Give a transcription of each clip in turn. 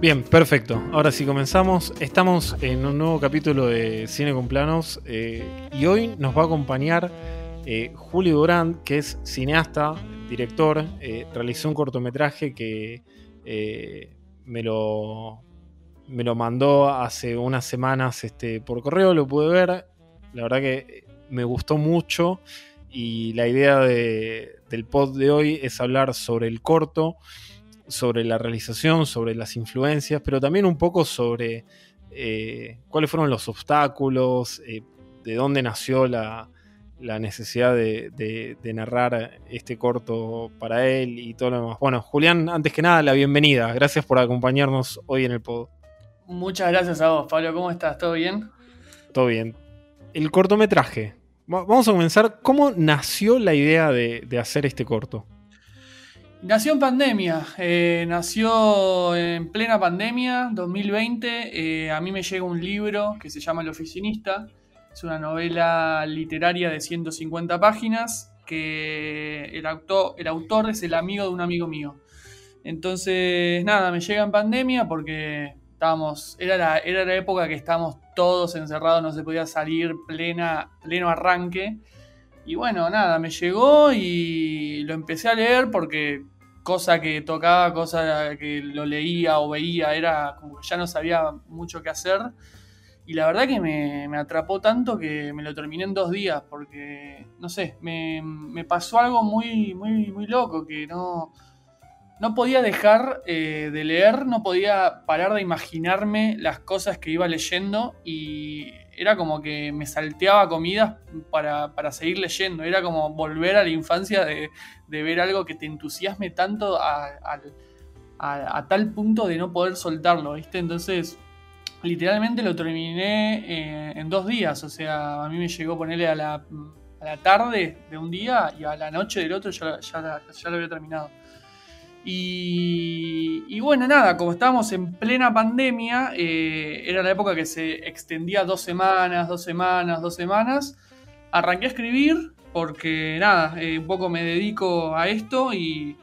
Bien, perfecto. Ahora sí comenzamos. Estamos en un nuevo capítulo de Cine con Planos eh, y hoy nos va a acompañar eh, Julio Durán, que es cineasta, director. eh, realizó un cortometraje que me, lo, me lo mandó hace unas semanas este, por correo, lo pude ver. La verdad que me gustó mucho y la idea de- del pod de hoy es hablar sobre el corto sobre la realización, sobre las influencias, pero también un poco sobre eh, cuáles fueron los obstáculos, eh, de dónde nació la, la necesidad de, de- de narrar este corto para él y todo lo demás. Bueno, Julián, antes que nada, la bienvenida. Gracias por acompañarnos hoy en el pod. Muchas gracias a vos, Pablo. ¿Cómo estás? ¿Todo bien? Todo bien. El cortometraje. Va- Vamos a comenzar. ¿Cómo nació la idea de, de hacer este corto? Nació en pandemia. eh, nació en plena pandemia, 2020. eh, a mí me llega un libro que se llama El Oficinista. Es una novela literaria de 150 páginas que el autor, el autor es el amigo de un amigo mío. Entonces, nada, me llega en pandemia porque estábamos, era la, era la época que estábamos todos encerrados, no se podía salir, plena, pleno arranque. Y bueno, nada, me llegó y lo empecé a leer porque cosa que tocaba, cosa que lo leía o veía, era como que ya no sabía mucho qué hacer. Y la verdad que me, me atrapó tanto que me lo terminé en dos días porque, no sé, me, me pasó algo muy, muy, muy loco que no, no podía dejar eh, de leer, no podía parar de imaginarme las cosas que iba leyendo y era como que me salteaba comidas para, para seguir leyendo. Era como volver a la infancia de, de ver algo que te entusiasme tanto a, a- tal punto de no poder soltarlo, ¿viste? Entonces, literalmente lo terminé eh, en dos días. O sea, a mí me llegó ponerle a la, a la tarde de un día y a la noche del otro ya, ya, ya lo había terminado. Y, y bueno, nada, como estábamos en plena pandemia, eh, era la época que se extendía dos semanas, dos semanas, dos semanas. Arranqué a escribir porque nada, eh, un poco me dedico a esto, y,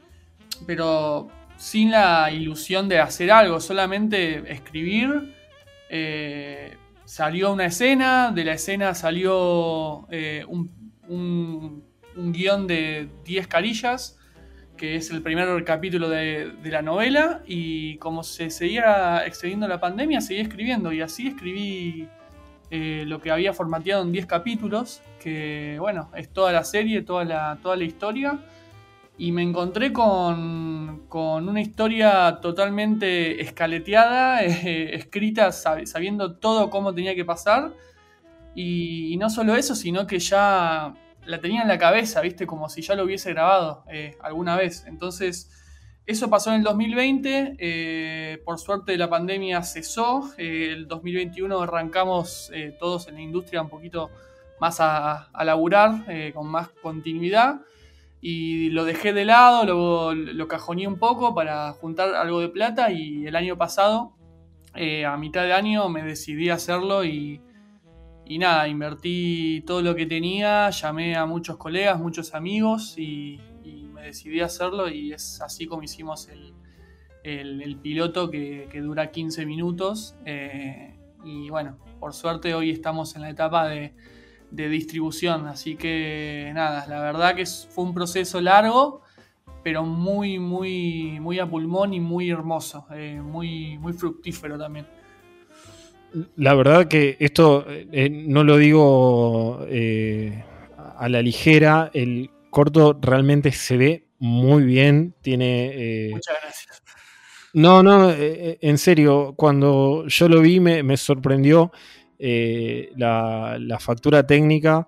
pero sin la ilusión de hacer algo, solamente escribir. Eh, salió una escena, de la escena salió un, un- un guion de 10 carillas que es el primer capítulo de, la novela, y como se seguía extendiendo la pandemia, seguí escribiendo, y así escribí eh, lo que había formateado en 10 capítulos, que bueno, es toda la serie, toda la, toda la historia, y me encontré con, con una historia totalmente escaleteada, eh, escrita sab- sabiendo todo cómo tenía que pasar, y, y no solo eso, sino que ya la tenía en la cabeza, ¿viste? Como si ya lo hubiese grabado eh, alguna vez. Entonces, eso pasó en el 2020. eh, por suerte la pandemia cesó. eh, el 2021 arrancamos eh, todos en la industria un poquito más a, laburar, con más continuidad. Y lo dejé de lado, lo, lo cajoneé un poco para juntar algo de plata. Y el año pasado, a mitad de año, me decidí a hacerlo y y nada, invertí todo lo que tenía, llamé a muchos colegas, muchos amigos y, me decidí a hacerlo y es así como hicimos el, piloto que, dura 15 minutos. eh, y bueno, por suerte hoy estamos en la etapa de, distribución, así que nada, la verdad que fue un proceso largo, pero muy, muy, muy a pulmón y muy hermoso, eh, muy, muy fructífero también. La verdad que esto eh, no lo digo eh, a la ligera, el corto realmente se ve muy bien, tiene... eh, Muchas gracias. no, no, eh, eh, en serio, cuando yo lo vi me, me sorprendió eh, la, la factura técnica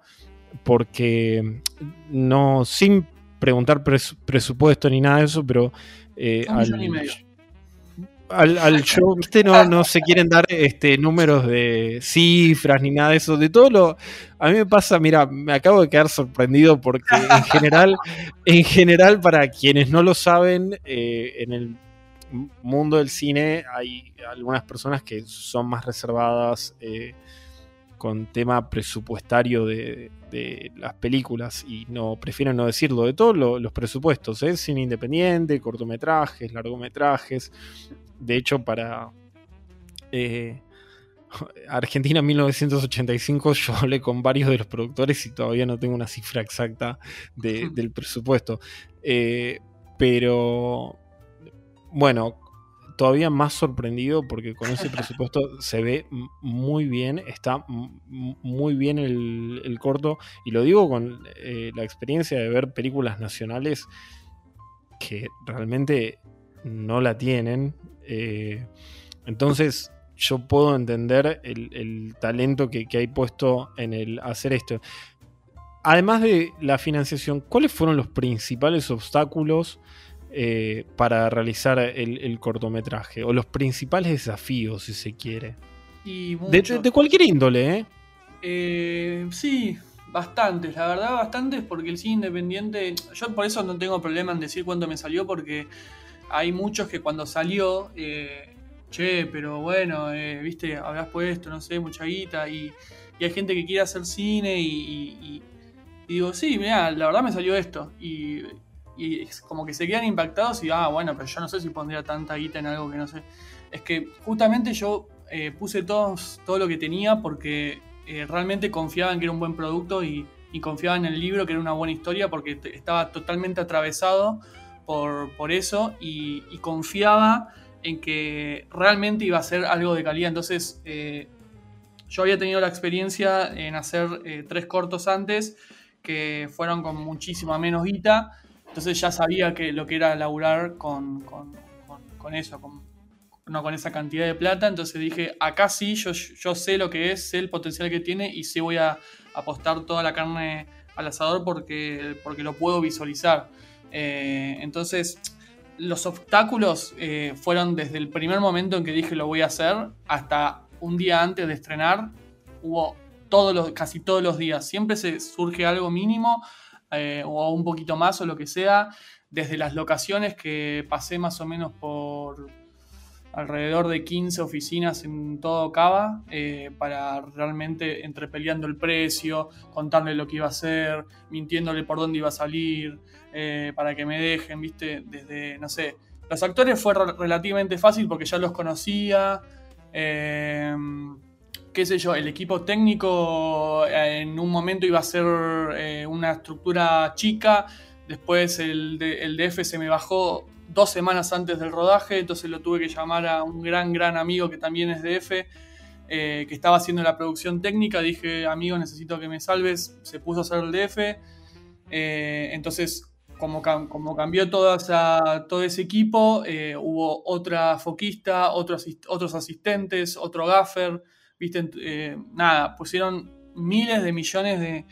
porque no, sin preguntar pres- presupuesto ni nada de eso, pero eh, Un millón y medio. Al, al show, viste, no, no se quieren dar este, números de cifras ni nada de eso. De todo lo. A mí me pasa, mira, me acabo de quedar sorprendido porque en general, en general, para quienes no lo saben, eh, en el mundo del cine hay algunas personas que son más reservadas eh, con tema presupuestario de, de las películas y no prefieren no decirlo de todos lo- los presupuestos, ¿eh? cine independiente, cortometrajes, largometrajes. De hecho, para eh, Argentina 1985 yo hablé con varios de los productores y todavía no tengo una cifra exacta del presupuesto. Eh, pero bueno, todavía más sorprendido porque con ese presupuesto se ve muy bien, está muy bien el, corto y lo digo con eh, la experiencia de ver películas nacionales que realmente no la tienen. Eh, entonces yo puedo entender el, talento que, hay puesto en el hacer esto. Además de la financiación, ¿cuáles fueron los principales obstáculos eh, para realizar el, cortometraje? O los principales desafíos, si se quiere. de, cualquier índole, ¿eh? ¿eh? Sí, bastantes, la verdad bastantes, porque el cine independiente, yo por eso no tengo problema en decir cuándo me salió, porque hay muchos que cuando salió, eh, che, pero bueno, eh, viste, habrás puesto, no sé, mucha guita, y, hay gente que quiere hacer cine, y, digo, sí, mira, la verdad me salió esto, y, es como que se quedan impactados y, ah, bueno, pero yo no sé si pondría tanta guita en algo que no sé. Es que justamente yo eh, puse todos, todo lo que tenía porque realmente confiaba en que era un buen producto y, y confiaba en el libro, que era una buena historia, porque estaba totalmente atravesado por, eso y, confiaba en que realmente iba a ser algo de calidad. Entonces, eh, yo había tenido la experiencia en hacer eh, tres cortos antes que fueron con muchísima menos guita. Entonces ya sabía que lo que era laburar con, eso, no con esa cantidad de plata. Entonces dije, acá sí, yo, yo sé lo que es, sé el potencial que tiene y sí voy a apostar toda la carne al asador porque, porque lo puedo visualizar. Eh, entonces, los obstáculos eh, fueron desde el primer momento en que dije lo voy a hacer hasta un día antes de estrenar. Hubo todos los, casi todos los días. Siempre se surge algo mínimo eh, o un poquito más o lo que sea. Desde las locaciones que pasé más o menos por alrededor de 15 oficinas en todo Cava eh, para realmente entre peleando el precio, contarle lo que iba a hacer, mintiéndole por dónde iba a salir, eh, para que me dejen, viste, desde, no sé, los actores fue relativamente fácil porque ya los conocía, eh, qué sé yo, el equipo técnico en un momento iba a ser una estructura chica, después el, el DF se me bajó dos semanas antes del rodaje, entonces lo tuve que llamar a un gran, gran amigo que también es de F, eh, que estaba haciendo la producción técnica. Dije, amigo, necesito que me salves. Se puso a hacer el DF. Eh, entonces, como, como, cambió toda todo ese equipo, eh, hubo otra foquista, otros, otros asistentes, otro gaffer. ¿viste? nada, pusieron miles de millones de,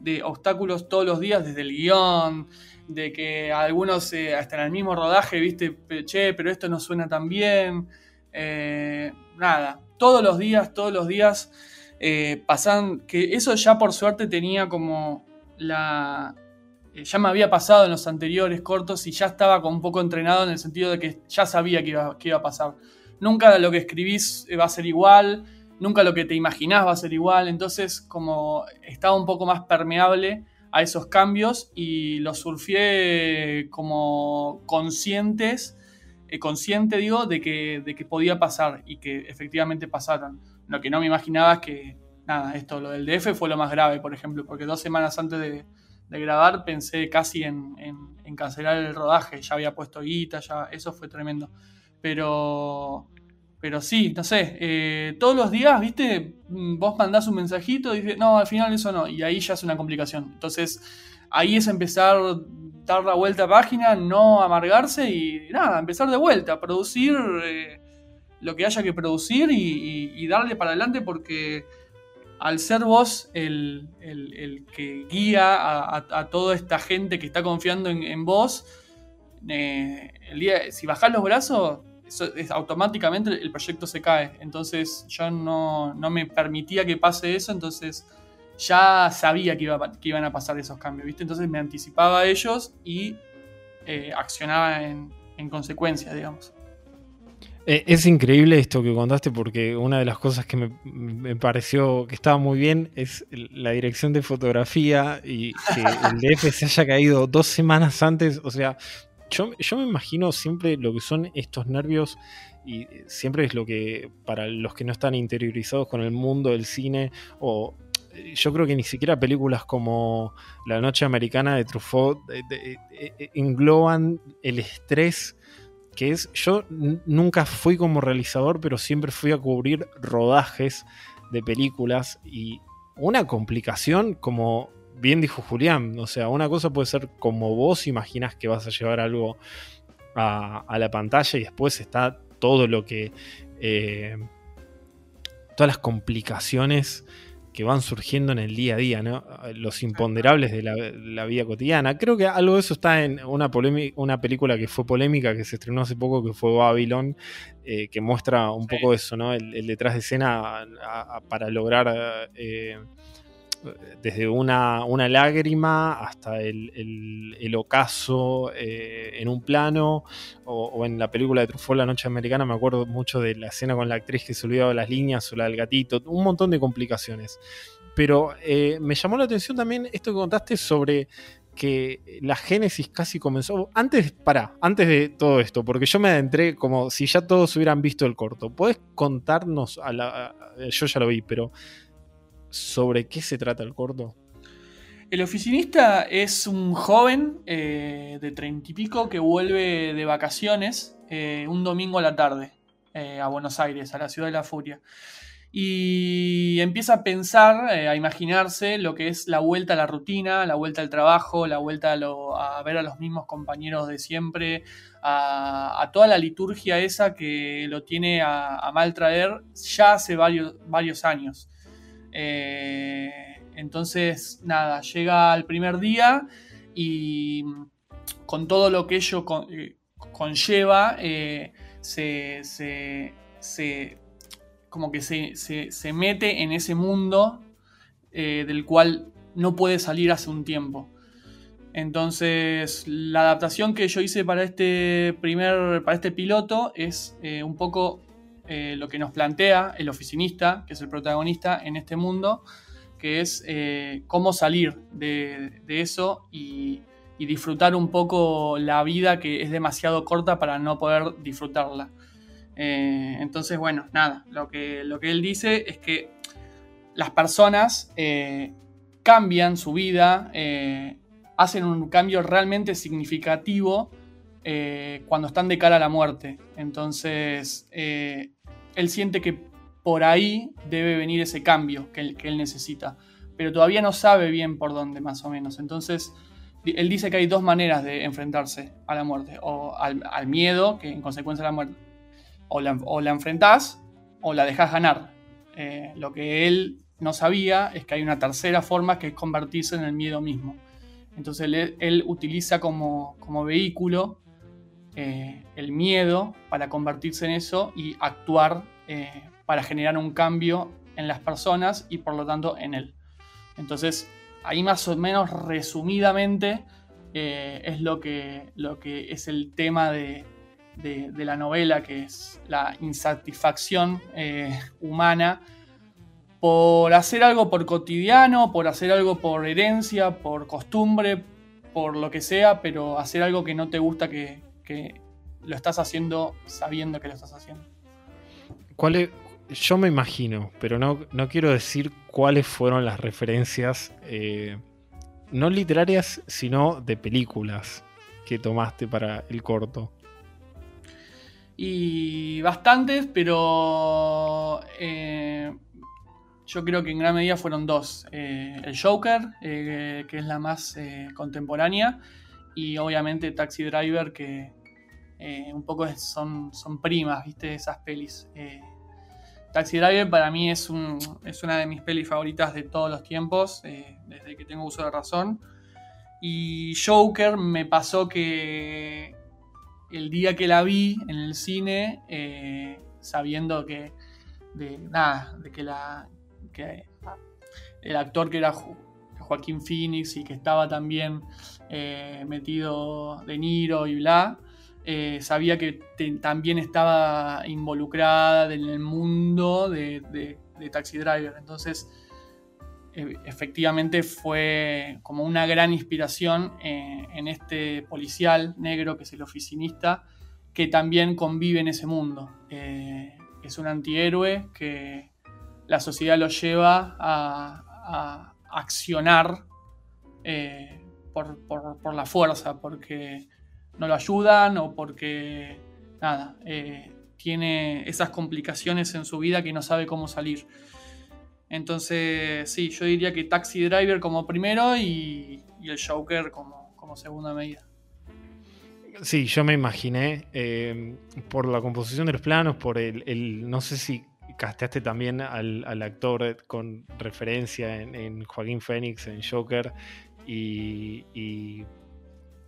de obstáculos todos los días, desde el guion, de que algunos eh, hasta en el mismo rodaje, viste, che, pero esto no suena tan bien. Eh, nada, todos los días, todos los días eh, pasan, que eso ya por suerte tenía como la... ya me había pasado en los anteriores cortos y ya estaba como un poco entrenado en el sentido de que ya sabía que iba, que iba a pasar. Nunca lo que escribís va a ser igual, nunca lo que te imaginás va a ser igual, entonces como estaba un poco más permeable a esos cambios y los surfié como conscientes, eh, consciente digo, de que, de que podía pasar y que efectivamente pasaron. Lo que no me imaginaba es que, nada, esto, lo del DF fue lo más grave, por ejemplo, porque dos semanas antes de, grabar pensé casi en, cancelar el rodaje, ya había puesto guita, ya, eso fue tremendo. Pero pero sí, no sé, eh, todos los días, viste, mm, vos mandás un mensajito y dices, no, al final eso no, y ahí ya es una complicación. Entonces, ahí es empezar, dar la vuelta a página, no amargarse y nada, empezar de vuelta, producir eh, lo que haya que producir y, darle para adelante porque al ser vos el, que guía a, toda esta gente que está confiando en, vos, eh, el día, si bajás los brazos, es, automáticamente el proyecto se cae. Entonces yo no, me permitía que pase eso, entonces ya sabía que, iba, que iban a pasar esos cambios, ¿viste? Entonces me anticipaba a ellos y eh, accionaba en, consecuencia, digamos. Eh, es increíble esto que contaste porque una de las cosas que me, pareció que estaba muy bien es la dirección de fotografía y que el DF se haya caído dos semanas antes, o sea, yo, me imagino siempre lo que son estos nervios y siempre es lo que para los que no están interiorizados con el mundo del cine o yo creo que ni siquiera películas como La Noche Americana de Truffaut engloban el estrés que es, yo nunca fui como realizador, pero siempre fui a cubrir rodajes de películas y una complicación como bien dijo Julián, o sea, una cosa puede ser como vos imaginas que vas a llevar algo a, la pantalla y después está todo lo que... Eh, todas las complicaciones que van surgiendo en el día a día, ¿no? los imponderables de la, vida cotidiana. Creo que algo de eso está en una, una película que fue polémica, que se estrenó hace poco, que fue Babylon, eh, que muestra un poco eso, ¿no? el, detrás de escena para lograr eh, desde una, una lágrima hasta el, ocaso eh, en un plano, o, en la película de Truffaut, La Noche Americana, me acuerdo mucho de la escena con la actriz que se olvidaba las líneas o la del gatito, un montón de complicaciones. Pero eh, me llamó la atención también esto que contaste sobre que la génesis casi comenzó. Antes, para, antes de todo esto, porque yo me adentré como si ya todos hubieran visto el corto. ¿Puedes contarnos a la. yo ya lo vi, pero sobre qué se trata el corto? El oficinista es un joven eh, de treinta y pico que vuelve de vacaciones eh, un domingo a la tarde eh, a Buenos Aires, a la ciudad de la furia. Y empieza a pensar, a imaginarse lo que es la vuelta a la rutina, la vuelta al trabajo, la vuelta a, ver a los mismos compañeros de siempre, a, toda la liturgia esa que lo tiene a, a mal traer ya hace varios, varios años. Eh, entonces, nada, llega el primer día y con todo lo que ello eh, conlleva, eh, se, como que se, mete en ese mundo del cual no puede salir hace un tiempo. Entonces, la adaptación que yo hice para este primer, para este piloto es un poco eh, lo que nos plantea el oficinista, que es el protagonista en este mundo, que es eh, cómo salir de, eso y, disfrutar un poco la vida que es demasiado corta para no poder disfrutarla. Eh, entonces, bueno, nada, lo que, lo que él dice es que las personas cambian su vida, hacen un cambio realmente significativo cuando están de cara a la muerte. Entonces, él siente que por ahí debe venir ese cambio que él, necesita, pero todavía no sabe bien por dónde más o menos. Entonces, él dice que hay dos maneras de enfrentarse a la muerte, o al, miedo, que en consecuencia la muerte, o la, o enfrentás o la dejas ganar. Eh, lo que él no sabía es que hay una tercera forma que es convertirse en el miedo mismo. Entonces él, utiliza como vehículo eh, el miedo para convertirse en eso y actuar eh, para generar un cambio en las personas y por lo tanto en él. Entonces, ahí más o menos resumidamente eh, es lo que, lo que es el tema de, la novela, que es la insatisfacción humana por hacer algo por cotidiano, por hacer algo por herencia, por costumbre, por lo que sea, pero hacer algo que no te gusta que, que lo estás haciendo sabiendo que lo estás haciendo. ¿Cuál yo me imagino, pero no, no, quiero decir cuáles fueron las referencias, eh, no literarias, sino de películas que tomaste para el corto. Y bastantes, pero eh, yo creo que en gran medida fueron dos. Eh, el Joker, que es la más contemporánea, y obviamente Taxi Driver, que eh, un poco son, son primas, ¿viste? Esas pelis. Eh, Taxi Driver para mí es, un, es una de mis pelis favoritas de todos los tiempos, eh, desde que tengo uso de razón. Y Joker me pasó que el día que la vi en el cine, sabiendo que, nada, de que, la, que el actor que era Joaquín Phoenix y que estaba también eh, metido De Niro y bla. Eh, sabía que también estaba involucrada en el mundo de, Taxi Driver. Entonces, e, efectivamente fue como una gran inspiración eh, en este policial negro que es el oficinista, que también convive en ese mundo. Es un antihéroe que la sociedad lo lleva a, accionar eh, por, la fuerza, porque no lo ayudan o porque nada, tiene esas complicaciones en su vida que no sabe cómo salir. Entonces, sí, yo diría que Taxi Driver como primero y, el Joker como, como, segunda medida. Sí, yo me imaginé eh, por la composición de los planos, por el, no sé si casteaste también al, actor con referencia en, Joaquín Phoenix, en Joker y,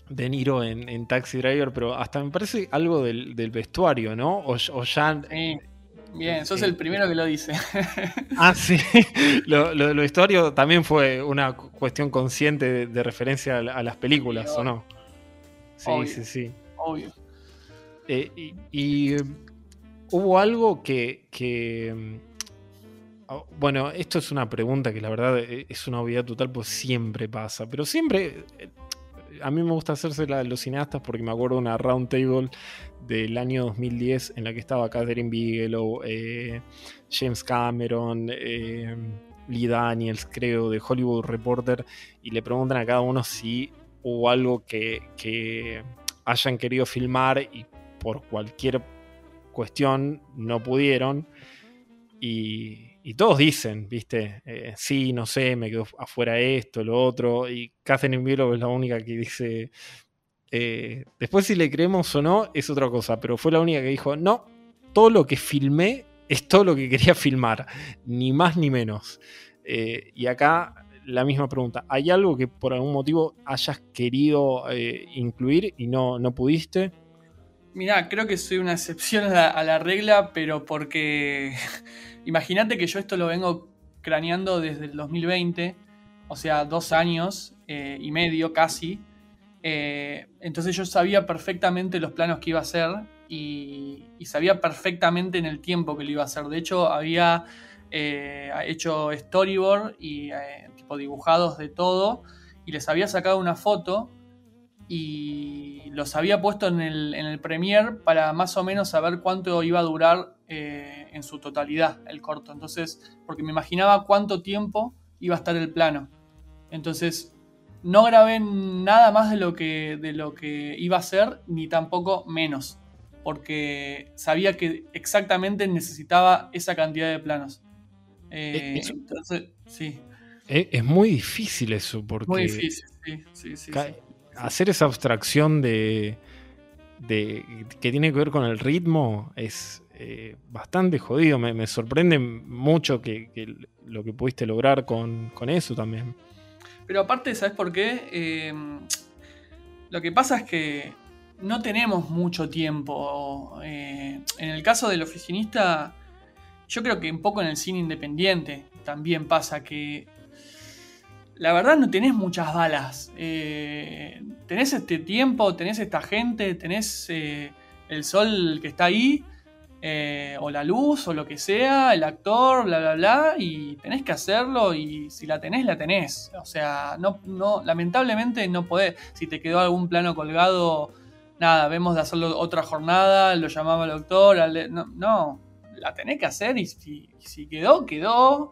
De Niro en, Taxi Driver, pero hasta me parece algo del, vestuario, ¿no? O, ya Bien, sos el primero que lo dice. ah, sí. Lo, lo, lo también fue una cuestión consciente de, referencia a, las películas, ¿o no? Sí, sí, sí. Obvio. Eh, y, eh, hubo algo que, que, mm, oh, Bueno, esto es una pregunta que la verdad eh, es una obviedad total, pues siempre pasa. Pero siempre. A mí me gusta hacerse la de los cineastas porque me acuerdo de una round table del año 2010 en la que estaba Catherine Bigelow, eh, James Cameron, eh, Lee Daniels, creo, de Hollywood Reporter, y le preguntan a cada uno si hubo algo que, hayan querido filmar y por cualquier cuestión no pudieron. Y, todos dicen, ¿viste? Eh, sí, no sé, me quedó afuera esto, lo otro. Y Catherine Bigelow es la única que dice, eh, después si le creemos o no es otra cosa, pero fue la única que dijo, no, todo lo que filmé es todo lo que quería filmar, ni más ni menos. Eh, y acá la misma pregunta, ¿hay algo que por algún motivo hayas querido incluir y no, no pudiste? Mirá, creo que soy una excepción a la, regla, pero porque imagínate que yo esto lo vengo craneando desde el 2020, o sea, dos años y medio casi, eh, entonces yo sabía perfectamente los planos que iba a hacer y, sabía perfectamente en el tiempo que lo iba a hacer. De hecho, había eh, hecho storyboard y eh, tipo dibujados de todo y les había sacado una foto y los había puesto en el, en el Premiere para más o menos saber cuánto iba a durar en su totalidad el corto. Entonces, porque me imaginaba cuánto tiempo iba a estar el plano. Entonces, no grabé nada más de lo que, de lo que iba a ser, ni tampoco menos, porque sabía que exactamente necesitaba esa cantidad de planos. Eh, entonces, sí. Es, muy difícil eso, porque. Muy difícil, sí, sí, Hacer esa abstracción de, que tiene que ver con el ritmo es eh, bastante jodido. Me, sorprende mucho que, lo que pudiste lograr con, con eso también. Pero aparte, ¿sabes por qué? Eh, lo que pasa es que no tenemos mucho tiempo. Eh, en el caso del oficinista, yo creo que un poco en el cine independiente también pasa que la verdad no tenés muchas balas. Eh, tenés este tiempo, tenés esta gente, tenés el sol que está ahí eh, o la luz, o lo que sea, el actor, bla, bla, bla, y tenés que hacerlo y si la tenés, la tenés. O sea, no, no, lamentablemente no podés. Si te quedó algún plano colgado, nada, vemos de hacerlo otra jornada, lo llamaba el doctor, no, la tenés que hacer y si, quedó, quedó.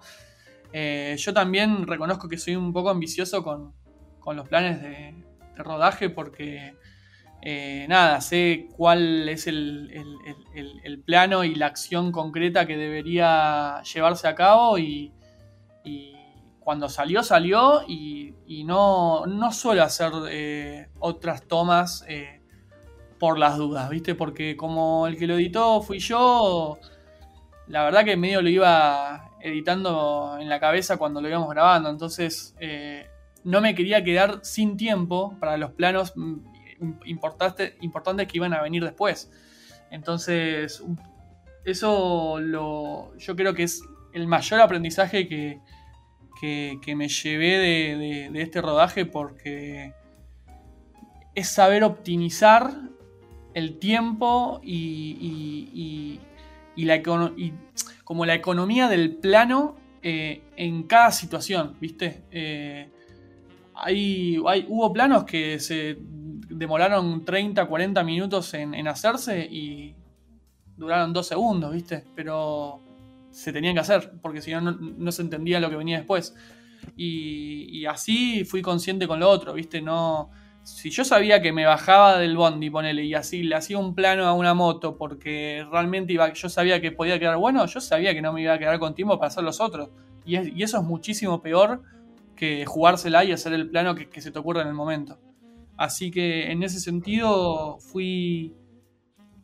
Eh, yo también reconozco que soy un poco ambicioso con, los planes de rodaje porque eh, nada, sé cuál es el, plano y la acción concreta que debería llevarse a cabo y, cuando salió, salió y, no, no, suelo hacer eh, otras tomas por las dudas, ¿viste? Porque como el que lo editó fui yo, la verdad que medio lo iba editando en la cabeza cuando lo íbamos grabando, entonces no me quería quedar sin tiempo para los planos importantes, importantes que iban a venir después. Entonces, eso lo, yo creo que es el mayor aprendizaje que, que, me llevé de, este rodaje porque es saber optimizar el tiempo y, la, como la economía del plano eh, en cada situación, ¿viste? Eh, hay, hubo planos que se demoraron 30, 40 minutos en, hacerse y duraron dos segundos, ¿viste? Pero se tenían que hacer, porque si no, no se entendía lo que venía después. Y, así fui consciente con lo otro, ¿viste? No. Si yo sabía que me bajaba del bondi, ponele, y así le hacía un plano a una moto porque realmente iba, yo sabía que podía quedar bueno, yo sabía que no me iba a quedar con tiempo para hacer los otros. Y, eso es muchísimo peor que jugársela y hacer el plano que, se te ocurra en el momento. Así que en ese sentido fui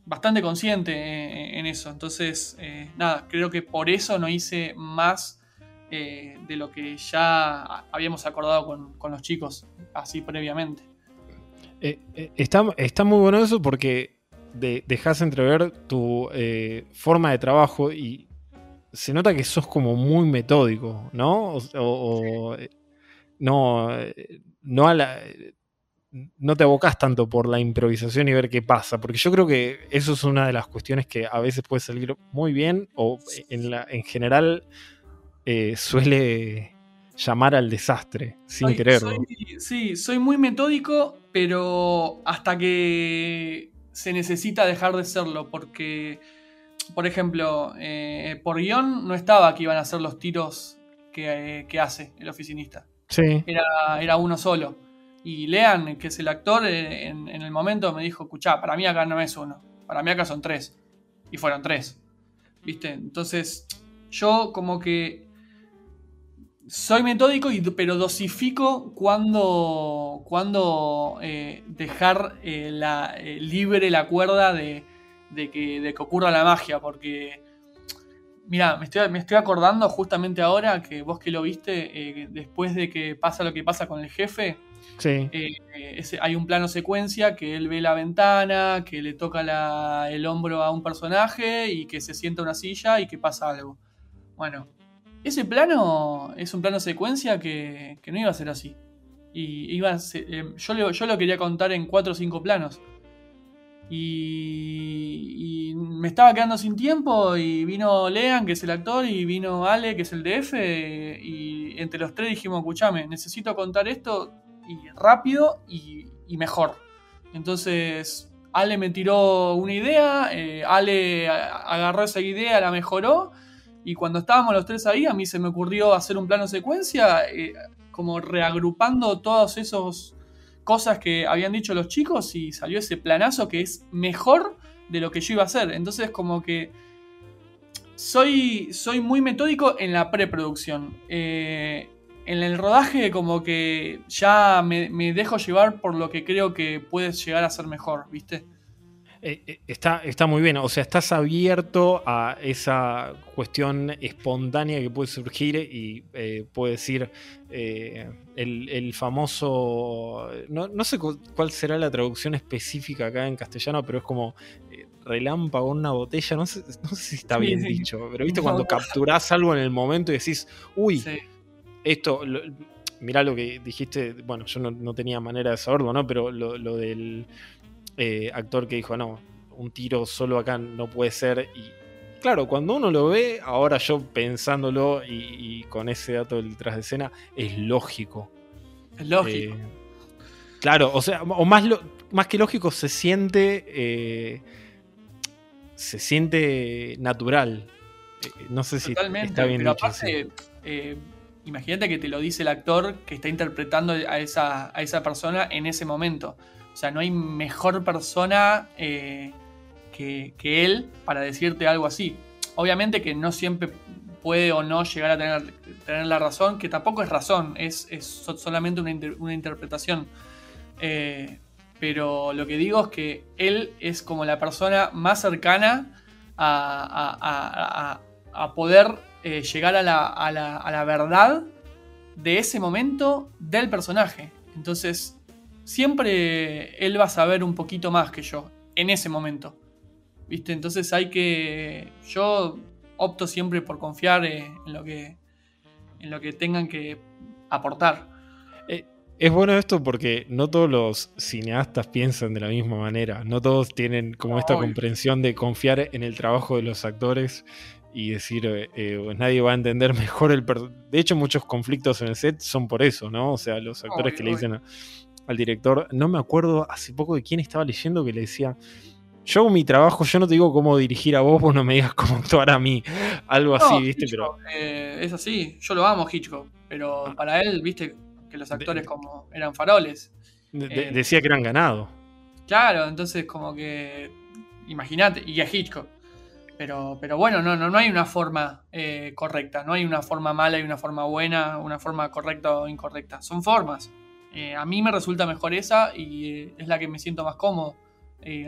bastante consciente en, eso. Entonces, eh, nada, creo que por eso no hice más eh, de lo que ya habíamos acordado con, los chicos así previamente. Eh, está, está, muy bueno eso porque dejas entrever tu forma de trabajo y se nota que sos como muy metódico, ¿no? o, no, no no te abocas tanto por la improvisación y ver qué pasa, porque yo creo que eso es una de las cuestiones que a veces puede salir muy bien o en, la, en general eh, suele llamar al desastre sin quererlo. sí, soy muy metódico, pero hasta que se necesita dejar de serlo, porque, por ejemplo, eh, por guion no estaba que iban a hacer los tiros que hace el oficinista. Era, uno solo. Y Lean, que es el actor, eh, en, el momento me dijo, escuchá, para mí acá no es uno, para mí acá son tres. Y fueron tres. ¿Viste? Entonces, yo como que soy metódico, pero dosifico cuando, cuando eh, dejar eh, la, libre la cuerda de, que, de que ocurra la magia, porque Mira, me estoy, me estoy acordando justamente ahora que vos que lo viste, eh, después de que pasa lo que pasa con el jefe, sí. Eh, hay un plano secuencia que él ve la ventana, que le toca el hombro a un personaje y que se sienta en una silla y que pasa algo. Bueno, ese plano es un plano secuencia que, no iba a ser así. Y iba eh, yo, yo lo quería contar en cuatro o cinco planos. Y, me estaba quedando sin tiempo y vino Lean, que es el actor, y vino Ale, que es el DF, y entre los tres dijimos, escuchame, necesito contar esto y rápido y, mejor. Entonces Ale me tiró una idea, eh, Ale agarró esa idea, la mejoró, y cuando estábamos los tres ahí, a mí se me ocurrió hacer un plano secuencia, eh, como reagrupando todos esos cosas que habían dicho los chicos y salió ese planazo que es mejor de lo que yo iba a hacer. Entonces como que soy, soy muy metódico en la preproducción. Eh, en el rodaje como que ya me, me, dejo llevar por lo que creo que puedes llegar a ser mejor, ¿viste? Eh, eh, está, está muy bien, o sea, estás abierto a esa cuestión espontánea que puede surgir y eh, puede decir el, famoso, no, sé cuál será la traducción específica acá en castellano, pero es como relámpago en una botella, no sé, si está bien dicho, pero viste cuando capturás algo en el momento y decís, uy, esto, mirá lo que dijiste, bueno, yo no, tenía manera de saberlo, ¿no? Pero lo del eh, actor que dijo, no, un tiro solo acá no puede ser. Y claro, cuando uno lo ve, ahora yo pensándolo y, con ese dato detrás de escena, es lógico. Es lógico. Eh, claro, o sea, o más, más que lógico, se siente. Eh, se siente natural. no sé si está bien pero Aparte, imagínate que te lo dice el actor que está interpretando a esa, a esa persona en ese momento. O sea, no hay mejor persona eh, que, él para decirte algo así. Obviamente que no siempre puede o no llegar a tener, tener la razón, que tampoco es razón, es, solamente una, interpretación. Eh, pero lo que digo es que él es como la persona más cercana a, poder eh, llegar a la, a la verdad de ese momento del personaje. Entonces, siempre él va a saber un poquito más que yo en ese momento. ¿Viste? Entonces hay que. Yo opto siempre por confiar en lo que. en lo que tengan que aportar. Eh, es bueno esto porque no todos los cineastas piensan de la misma manera. No todos tienen como esta comprensión de confiar en el trabajo de los actores y decir, eh, eh, nadie va a entender mejor el... De hecho, muchos conflictos en el set son por eso, ¿no? O sea, los actores que le dicen al director, no me acuerdo hace poco de quién estaba leyendo que le decía, yo mi trabajo, yo no te digo cómo dirigir a vos, vos no me digas cómo actuar a mí. Algo así, ¿viste? pero... Eh, es así, yo lo amo Hitchcock, pero ah. para él, ¿viste? Que los actores como eran faroles. decía que eran ganados. Claro, entonces como que... Imagínate, y a Hitchcock. Pero, pero bueno, no, no, no hay una forma eh, correcta, no hay una forma mala y una forma buena, una forma correcta o incorrecta. Son formas. Eh, a mí me resulta mejor esa y eh, es la que me siento más cómodo.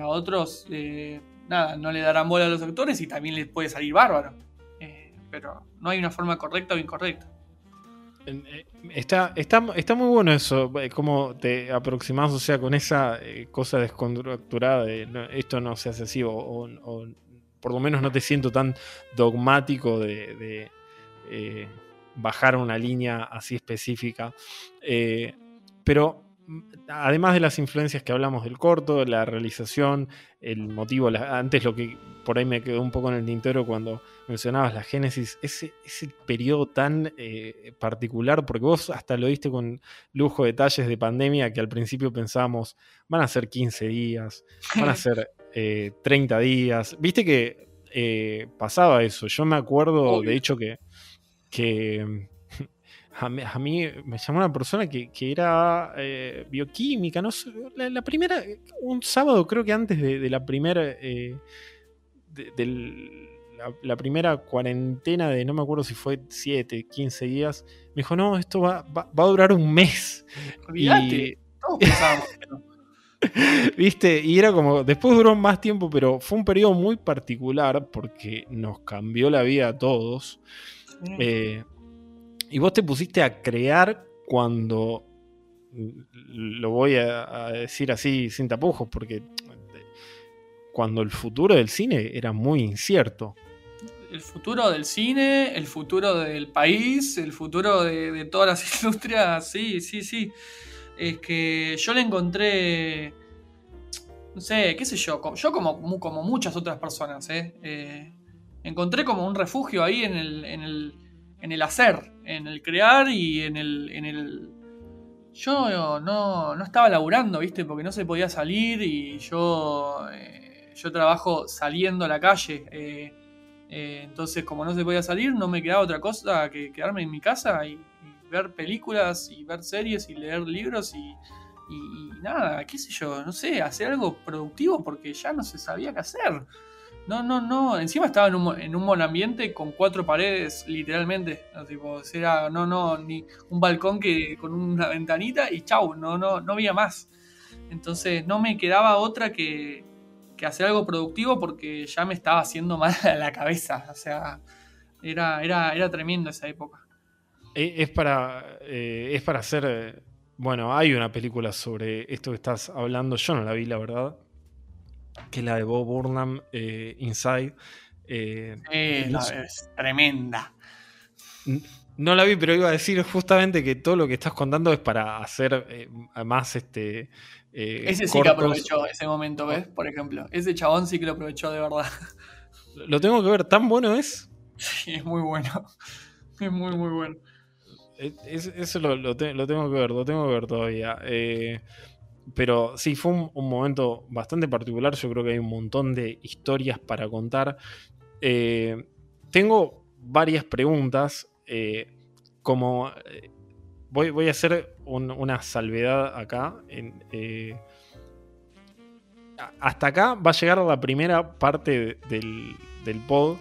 a otros, nada, no le darán bola a los actores y también les puede salir bárbaro. pero no hay una forma correcta o incorrecta. Está, está, está muy bueno eso, como te aproximas, o sea, con esa cosa desconstructurada de esto no se hace así o por lo menos no te siento tan dogmático de, eh, bajar una línea así específica. Eh, pero mm, además de las influencias que hablamos del corto, la realización, el motivo, antes lo que por ahí me quedó un poco en el tintero cuando mencionabas la génesis, ese, ese periodo tan eh, particular, porque vos hasta lo diste con lujo de detalles de pandemia que al principio pensábamos, van a ser 15 días, van a ser 30 eh, días. Viste que eh, pasaba eso. Yo me acuerdo, de hecho, que, que a, mí, me llamó una persona que, era eh, bioquímica, no la, primera, un sábado creo que antes de, la primera, de, la, primera cuarentena de, no me acuerdo si fue 7, 15 días, me dijo, no, esto va, va, a durar un mes. y, ¿Viste? Y era como, después duró más tiempo, pero fue un periodo muy particular porque nos cambió la vida a todos. Eh, y vos te pusiste a crear cuando, lo voy a, decir así sin tapujos, porque cuando el futuro del cine era muy incierto. El futuro del cine, el futuro del país, el futuro de, de todas las industrias, sí, sí, sí es que yo le encontré, no sé, qué sé yo, yo como, como muchas otras personas, ¿eh? ¿eh? encontré como un refugio ahí en el, en el, en el hacer, en el crear y en el... En el... Yo no, no estaba laburando, ¿viste? Porque no se podía salir y yo, eh, yo trabajo saliendo a la calle. Eh, entonces, como no se podía salir, no me quedaba otra cosa que quedarme en mi casa y, ver películas y ver series y leer libros y, nada, qué sé yo, no sé, hacer algo productivo porque ya no se sabía qué hacer. No, no, no. Encima estaba en un, en un ambiente con cuatro paredes, literalmente. No, tipo, era, no, no, ni un balcón que con una ventanita y chau, no, no, no había más. Entonces no me quedaba otra que, que hacer algo productivo porque ya me estaba haciendo mal a la cabeza. O sea, era, era, era tremendo esa época. Eh, es para, eh, es para hacer. Eh, bueno, hay una película sobre esto que estás hablando. Yo no la vi, la verdad. Que la de Bob Burnham, Inside. es tremenda. No la vi, pero iba a decir justamente que todo lo que estás contando es para hacer más este. ese sí que aprovechó ese momento, ¿ves? Por ejemplo. Ese chabón sí que lo aprovechó de verdad. Lo tengo que ver, ¿tan bueno es? Sí, es muy bueno. Es muy, muy bueno. Eh, eso lo, tengo que ver, lo tengo que ver todavía. Eh, pero sí, fue un, momento bastante particular. Yo creo que hay un montón de historias para contar. Eh, tengo varias preguntas. como voy, voy, a hacer una salvedad acá. hasta acá va a llegar la primera parte del, del pod